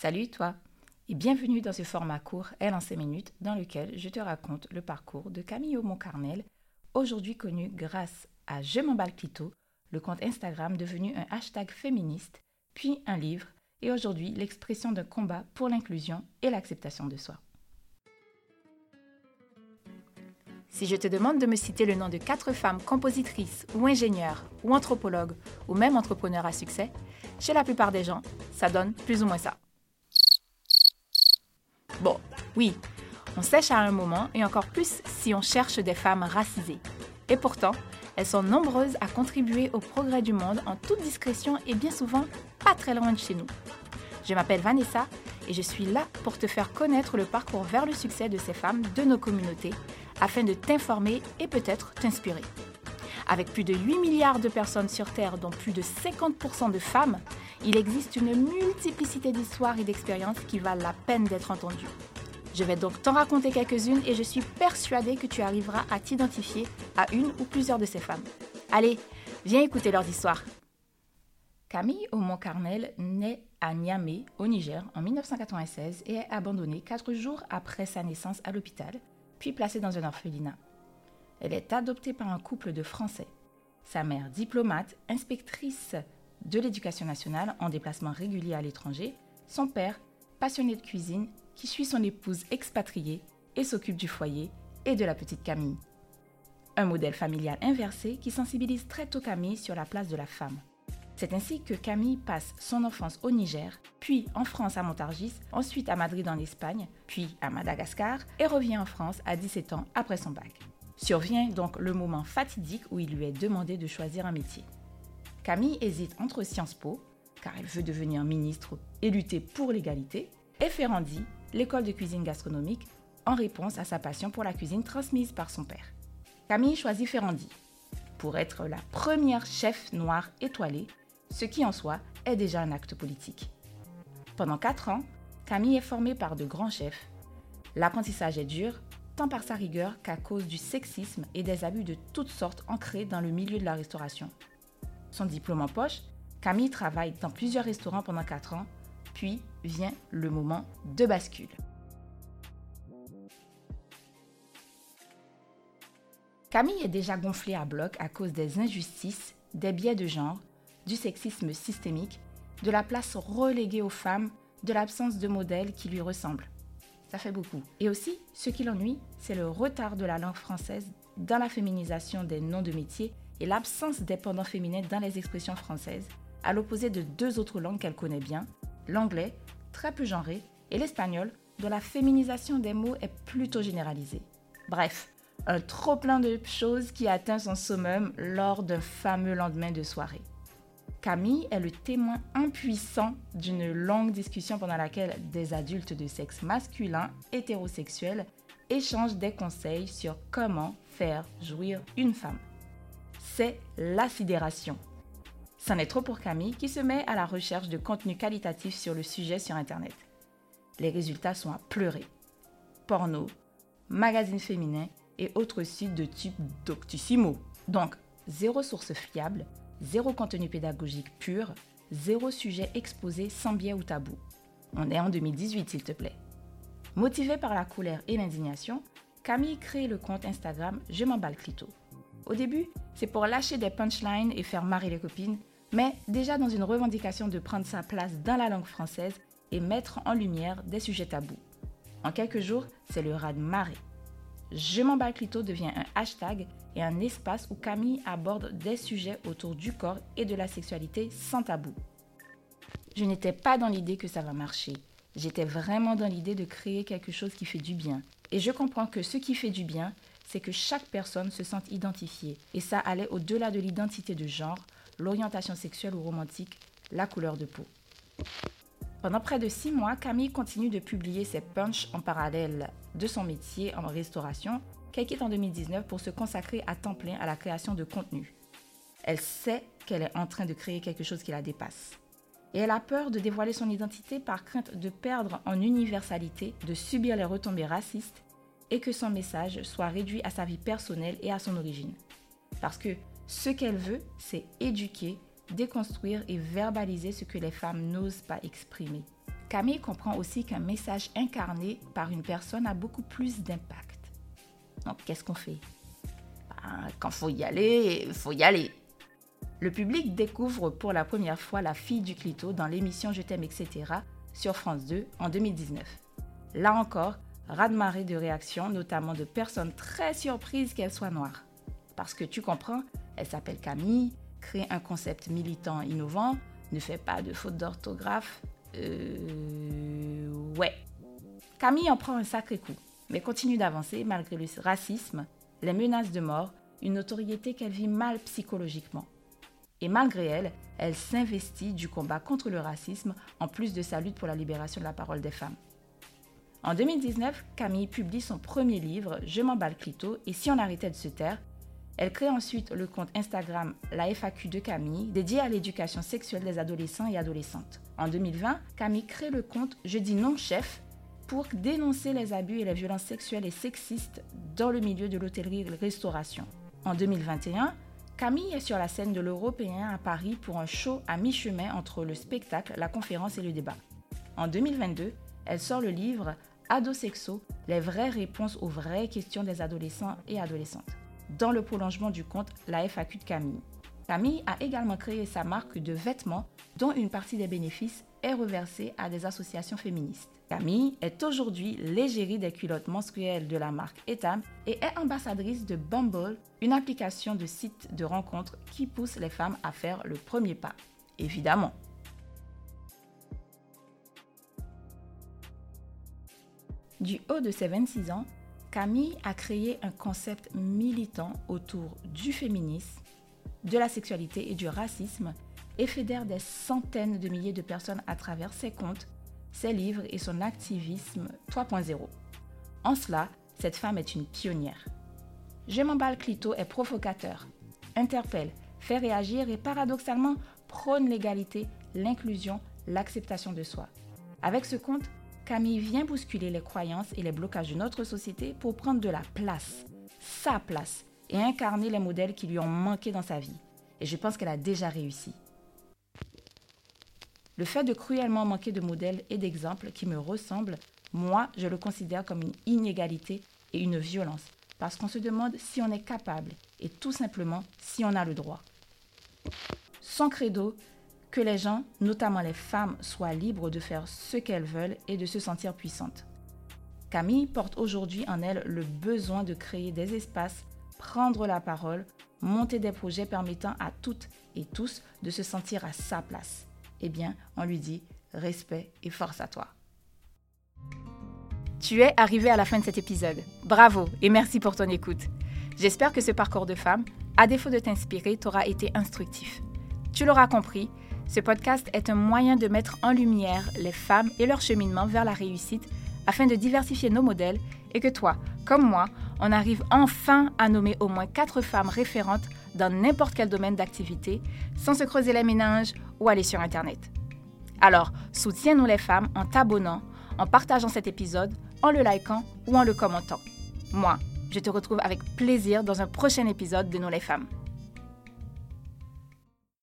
Salut toi et bienvenue dans ce format court Elle en 5 minutes dans lequel je te raconte le parcours de Camille Aumont-Carnel, aujourd'hui connu grâce à Je m'emballe clito, le compte Instagram devenu un hashtag féministe, puis un livre et aujourd'hui l'expression d'un combat pour l'inclusion et l'acceptation de soi. Si je te demande de me citer le nom de quatre femmes compositrices ou ingénieures ou anthropologues ou même entrepreneurs à succès, chez la plupart des gens, ça donne plus ou moins ça. Bon, oui, on sèche à un moment et encore plus si on cherche des femmes racisées. Et pourtant, elles sont nombreuses à contribuer au progrès du monde en toute discrétion et bien souvent pas très loin de chez nous. Je m'appelle Vanessa et je suis là pour te faire connaître le parcours vers le succès de ces femmes de nos communautés afin de t'informer et peut-être t'inspirer. Avec plus de 8 milliards de personnes sur Terre, dont plus de 50% de femmes, il existe une multiplicité d'histoires et d'expériences qui valent la peine d'être entendues. Je vais donc t'en raconter quelques-unes et je suis persuadée que tu arriveras à t'identifier à une ou plusieurs de ces femmes. Allez, viens écouter leurs histoires. Camille Aumont-Carnel naît à Niamey, au Niger, en 1996 et est abandonnée quatre jours après sa naissance à l'hôpital, puis placée dans un orphelinat. Elle est adoptée par un couple de Français. Sa mère, diplomate, inspectrice de l'éducation nationale en déplacement régulier à l'étranger, son père, passionné de cuisine, qui suit son épouse expatriée et s'occupe du foyer et de la petite Camille. Un modèle familial inversé qui sensibilise très tôt Camille sur la place de la femme. C'est ainsi que Camille passe son enfance au Niger, puis en France à Montargis, ensuite à Madrid en Espagne, puis à Madagascar et revient en France à 17 ans après son bac. Survient donc le moment fatidique où il lui est demandé de choisir un métier. Camille hésite entre Sciences Po, car elle veut devenir ministre et lutter pour l'égalité, et Ferrandi, l'école de cuisine gastronomique, en réponse à sa passion pour la cuisine transmise par son père. Camille choisit Ferrandi pour être la première chef noire étoilée, ce qui en soi est déjà un acte politique. Pendant quatre ans, Camille est formée par de grands chefs. L'apprentissage est dur, tant par sa rigueur qu'à cause du sexisme et des abus de toutes sortes ancrés dans le milieu de la restauration. Son diplôme en poche, Camille travaille dans plusieurs restaurants pendant 4 ans, puis vient le moment de bascule. Camille est déjà gonflée à bloc à cause des injustices, des biais de genre, du sexisme systémique, de la place reléguée aux femmes, de l'absence de modèles qui lui ressemblent ça fait beaucoup. Et aussi, ce qui l'ennuie, c'est le retard de la langue française dans la féminisation des noms de métiers et l'absence des pendants féminins dans les expressions françaises, à l'opposé de deux autres langues qu'elle connaît bien, l'anglais, très peu genré, et l'espagnol, dont la féminisation des mots est plutôt généralisée. Bref, un trop plein de choses qui atteint son summum lors d'un fameux lendemain de soirée. Camille est le témoin impuissant d'une longue discussion pendant laquelle des adultes de sexe masculin hétérosexuels échangent des conseils sur comment faire jouir une femme. C'est la sidération. C'en est trop pour Camille qui se met à la recherche de contenu qualitatif sur le sujet sur Internet. Les résultats sont à pleurer. Porno, magazines féminins et autres sites de type Doctissimo. Donc, zéro source fiable zéro contenu pédagogique pur, zéro sujet exposé sans biais ou tabou. On est en 2018, s'il te plaît. Motivée par la colère et l'indignation, Camille crée le compte Instagram Je m'emballe clito. Au début, c'est pour lâcher des punchlines et faire marrer les copines, mais déjà dans une revendication de prendre sa place dans la langue française et mettre en lumière des sujets tabous. En quelques jours, c'est le raz de marée. Je m'emballe clito devient un hashtag et un espace où Camille aborde des sujets autour du corps et de la sexualité sans tabou. Je n'étais pas dans l'idée que ça va marcher. J'étais vraiment dans l'idée de créer quelque chose qui fait du bien. Et je comprends que ce qui fait du bien, c'est que chaque personne se sente identifiée. Et ça allait au-delà de l'identité de genre, l'orientation sexuelle ou romantique, la couleur de peau. Pendant près de six mois, Camille continue de publier ses punchs en parallèle de son métier en restauration qu'elle quitte en 2019 pour se consacrer à temps plein à la création de contenu. Elle sait qu'elle est en train de créer quelque chose qui la dépasse. Et elle a peur de dévoiler son identité par crainte de perdre en universalité, de subir les retombées racistes et que son message soit réduit à sa vie personnelle et à son origine. Parce que ce qu'elle veut, c'est éduquer, déconstruire et verbaliser ce que les femmes n'osent pas exprimer. Camille comprend aussi qu'un message incarné par une personne a beaucoup plus d'impact. Donc, qu'est-ce qu'on fait? Ben, Quand faut y aller, faut y aller. Le public découvre pour la première fois la fille du clito dans l'émission Je t'aime, etc. sur France 2 en 2019. Là encore, raz-de-marée de réactions, notamment de personnes très surprises qu'elle soit noire. Parce que tu comprends, elle s'appelle Camille, crée un concept militant innovant, ne fait pas de faute d'orthographe. Euh. Ouais. Camille en prend un sacré coup, mais continue d'avancer malgré le racisme, les menaces de mort, une notoriété qu'elle vit mal psychologiquement. Et malgré elle, elle s'investit du combat contre le racisme en plus de sa lutte pour la libération de la parole des femmes. En 2019, Camille publie son premier livre, Je m'emballe clito, et si on arrêtait de se taire, elle crée ensuite le compte Instagram La FAQ de Camille, dédié à l'éducation sexuelle des adolescents et adolescentes. En 2020, Camille crée le compte Je dis non chef pour dénoncer les abus et les violences sexuelles et sexistes dans le milieu de l'hôtellerie-restauration. En 2021, Camille est sur la scène de l'Européen à Paris pour un show à mi-chemin entre le spectacle, la conférence et le débat. En 2022, elle sort le livre Ado Sexo, les vraies réponses aux vraies questions des adolescents et adolescentes, dans le prolongement du compte La FAQ de Camille. Camille a également créé sa marque de vêtements dont une partie des bénéfices est reversée à des associations féministes. Camille est aujourd'hui l'égérie des culottes menstruelles de la marque Etam et est ambassadrice de Bumble, une application de site de rencontres qui pousse les femmes à faire le premier pas. Évidemment. Du haut de ses 26 ans, Camille a créé un concept militant autour du féminisme, de la sexualité et du racisme et fédère des centaines de milliers de personnes à travers ses comptes ses livres et son activisme 3.0. En cela, cette femme est une pionnière. Je m'emballe Clito est provocateur, interpelle, fait réagir et paradoxalement prône l'égalité, l'inclusion, l'acceptation de soi. Avec ce compte, Camille vient bousculer les croyances et les blocages de notre société pour prendre de la place, sa place, et incarner les modèles qui lui ont manqué dans sa vie. Et je pense qu'elle a déjà réussi. Le fait de cruellement manquer de modèles et d'exemples qui me ressemblent, moi, je le considère comme une inégalité et une violence, parce qu'on se demande si on est capable et tout simplement si on a le droit. Sans credo, que les gens, notamment les femmes, soient libres de faire ce qu'elles veulent et de se sentir puissantes. Camille porte aujourd'hui en elle le besoin de créer des espaces, prendre la parole, monter des projets permettant à toutes et tous de se sentir à sa place eh bien, on lui dit respect et force à toi. Tu es arrivé à la fin de cet épisode. Bravo et merci pour ton écoute. J'espère que ce parcours de femme, à défaut de t'inspirer, t'aura été instructif. Tu l'auras compris, ce podcast est un moyen de mettre en lumière les femmes et leur cheminement vers la réussite afin de diversifier nos modèles et que toi, comme moi, on arrive enfin à nommer au moins quatre femmes référentes dans n'importe quel domaine d'activité sans se creuser les méninges ou aller sur Internet. Alors, soutiens-nous les femmes en t'abonnant, en partageant cet épisode, en le likant ou en le commentant. Moi, je te retrouve avec plaisir dans un prochain épisode de Nous les femmes.